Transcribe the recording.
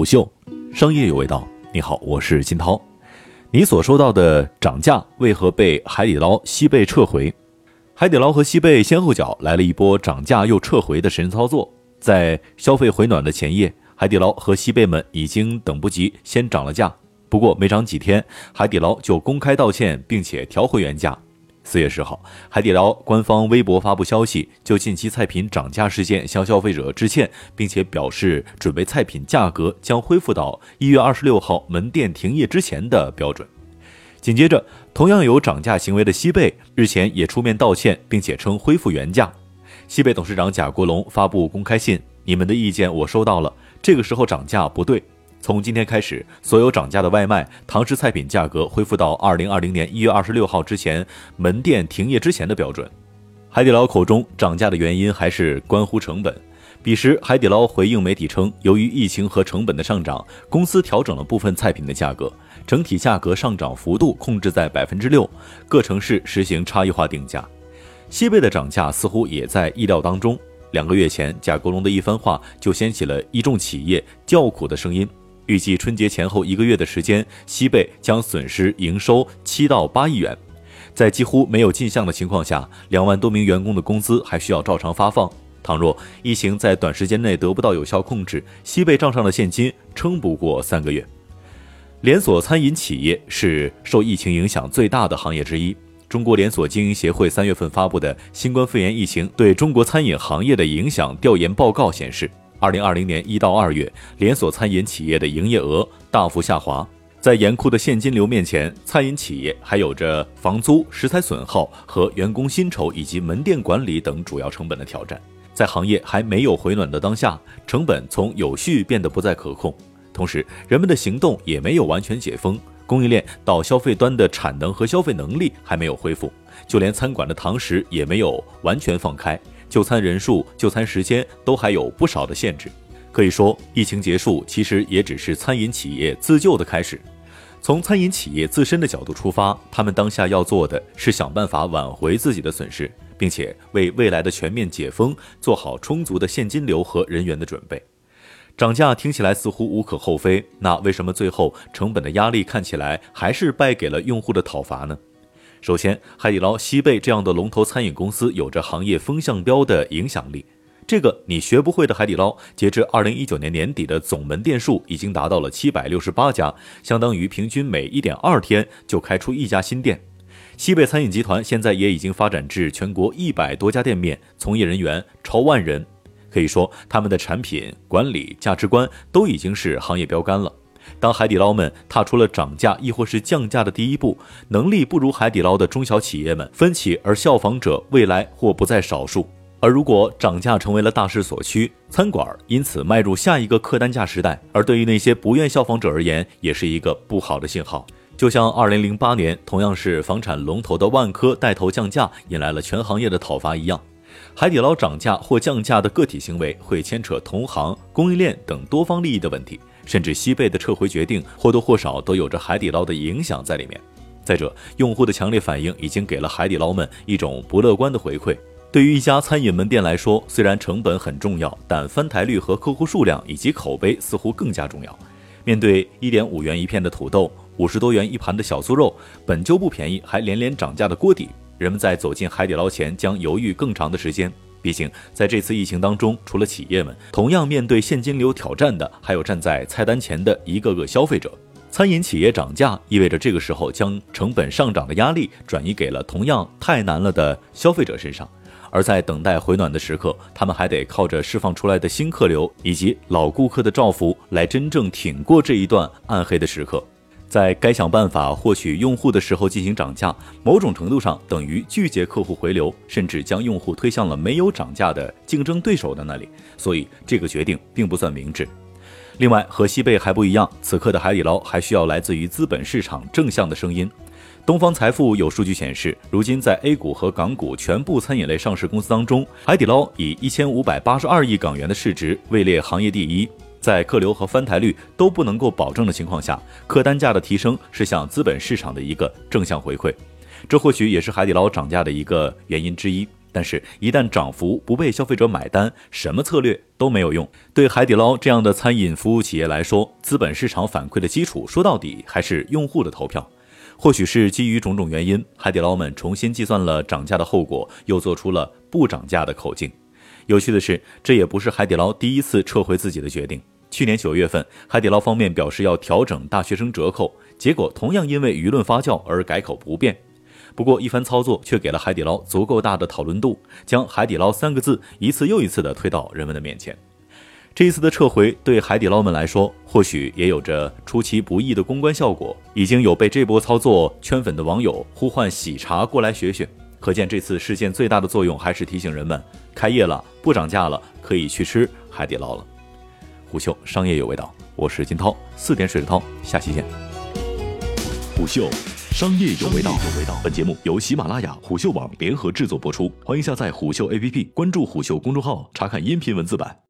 虎嗅，商业有味道。你好，我是金涛。你所收到的涨价为何被海底捞、西贝撤回？海底捞和西贝先后脚来了一波涨价又撤回的神操作。在消费回暖的前夜，海底捞和西贝们已经等不及，先涨了价。不过没涨几天，海底捞就公开道歉，并且调回原价。四月十号，海底捞官方微博发布消息，就近期菜品涨价事件向消费者致歉，并且表示准备菜品价格将恢复到一月二十六号门店停业之前的标准。紧接着，同样有涨价行为的西贝日前也出面道歉，并且称恢复原价。西贝董事长贾国龙发布公开信：“你们的意见我收到了，这个时候涨价不对。”从今天开始，所有涨价的外卖、堂食菜品价格恢复到二零二零年一月二十六号之前门店停业之前的标准。海底捞口中涨价的原因还是关乎成本。彼时，海底捞回应媒体称，由于疫情和成本的上涨，公司调整了部分菜品的价格，整体价格上涨幅度控制在百分之六，各城市实行差异化定价。西贝的涨价似乎也在意料当中。两个月前，贾国龙的一番话就掀起了一众企业叫苦的声音。预计春节前后一个月的时间，西贝将损失营收七到八亿元。在几乎没有进项的情况下，两万多名员工的工资还需要照常发放。倘若疫情在短时间内得不到有效控制，西贝账上的现金撑不过三个月。连锁餐饮企业是受疫情影响最大的行业之一。中国连锁经营协会三月份发布的《新冠肺炎疫情对中国餐饮行业的影响调研报告》显示。二零二零年一到二月，连锁餐饮企业的营业额大幅下滑。在严酷的现金流面前，餐饮企业还有着房租、食材损耗和员工薪酬以及门店管理等主要成本的挑战。在行业还没有回暖的当下，成本从有序变得不再可控。同时，人们的行动也没有完全解封，供应链到消费端的产能和消费能力还没有恢复，就连餐馆的堂食也没有完全放开。就餐人数、就餐时间都还有不少的限制，可以说，疫情结束其实也只是餐饮企业自救的开始。从餐饮企业自身的角度出发，他们当下要做的是想办法挽回自己的损失，并且为未来的全面解封做好充足的现金流和人员的准备。涨价听起来似乎无可厚非，那为什么最后成本的压力看起来还是败给了用户的讨伐呢？首先，海底捞、西贝这样的龙头餐饮公司有着行业风向标的影响力。这个你学不会的海底捞，截至二零一九年年底的总门店数已经达到了七百六十八家，相当于平均每一点二天就开出一家新店。西贝餐饮集团现在也已经发展至全国一百多家店面，从业人员超万人，可以说他们的产品管理价值观都已经是行业标杆了。当海底捞们踏出了涨价亦或是降价的第一步，能力不如海底捞的中小企业们分歧而效仿者未来或不在少数。而如果涨价成为了大势所趋，餐馆因此迈入下一个客单价时代，而对于那些不愿效仿者而言，也是一个不好的信号。就像2008年同样是房产龙头的万科带头降价，引来了全行业的讨伐一样，海底捞涨价或降价的个体行为会牵扯同行、供应链等多方利益的问题。甚至西贝的撤回决定或多或少都有着海底捞的影响在里面。再者，用户的强烈反应已经给了海底捞们一种不乐观的回馈。对于一家餐饮门店来说，虽然成本很重要，但翻台率和客户数量以及口碑似乎更加重要。面对一点五元一片的土豆，五十多元一盘的小酥肉，本就不便宜，还连连涨价的锅底，人们在走进海底捞前将犹豫更长的时间。毕竟，在这次疫情当中，除了企业们，同样面对现金流挑战的，还有站在菜单前的一个个消费者。餐饮企业涨价，意味着这个时候将成本上涨的压力转移给了同样太难了的消费者身上。而在等待回暖的时刻，他们还得靠着释放出来的新客流以及老顾客的照拂，来真正挺过这一段暗黑的时刻。在该想办法获取用户的时候进行涨价，某种程度上等于拒绝客户回流，甚至将用户推向了没有涨价的竞争对手的那里。所以这个决定并不算明智。另外，和西贝还不一样，此刻的海底捞还需要来自于资本市场正向的声音。东方财富有数据显示，如今在 A 股和港股全部餐饮类上市公司当中，海底捞以一千五百八十二亿港元的市值位列行业第一。在客流和翻台率都不能够保证的情况下，客单价的提升是向资本市场的一个正向回馈，这或许也是海底捞涨价的一个原因之一。但是，一旦涨幅不被消费者买单，什么策略都没有用。对海底捞这样的餐饮服务企业来说，资本市场反馈的基础说到底还是用户的投票。或许是基于种种原因，海底捞们重新计算了涨价的后果，又做出了不涨价的口径。有趣的是，这也不是海底捞第一次撤回自己的决定。去年九月份，海底捞方面表示要调整大学生折扣，结果同样因为舆论发酵而改口不变。不过，一番操作却给了海底捞足够大的讨论度，将“海底捞”三个字一次又一次地推到人们的面前。这一次的撤回对海底捞们来说，或许也有着出其不意的公关效果。已经有被这波操作圈粉的网友呼唤喜茶过来学学，可见这次事件最大的作用还是提醒人们：开业了，不涨价了，可以去吃海底捞了。虎嗅商业有味道，我是金涛，四点水的涛，下期见。虎嗅。商业有味道。有味道本节目由喜马拉雅、虎嗅网联合制作播出，欢迎下载虎嗅 APP，关注虎嗅公众号，查看音频文字版。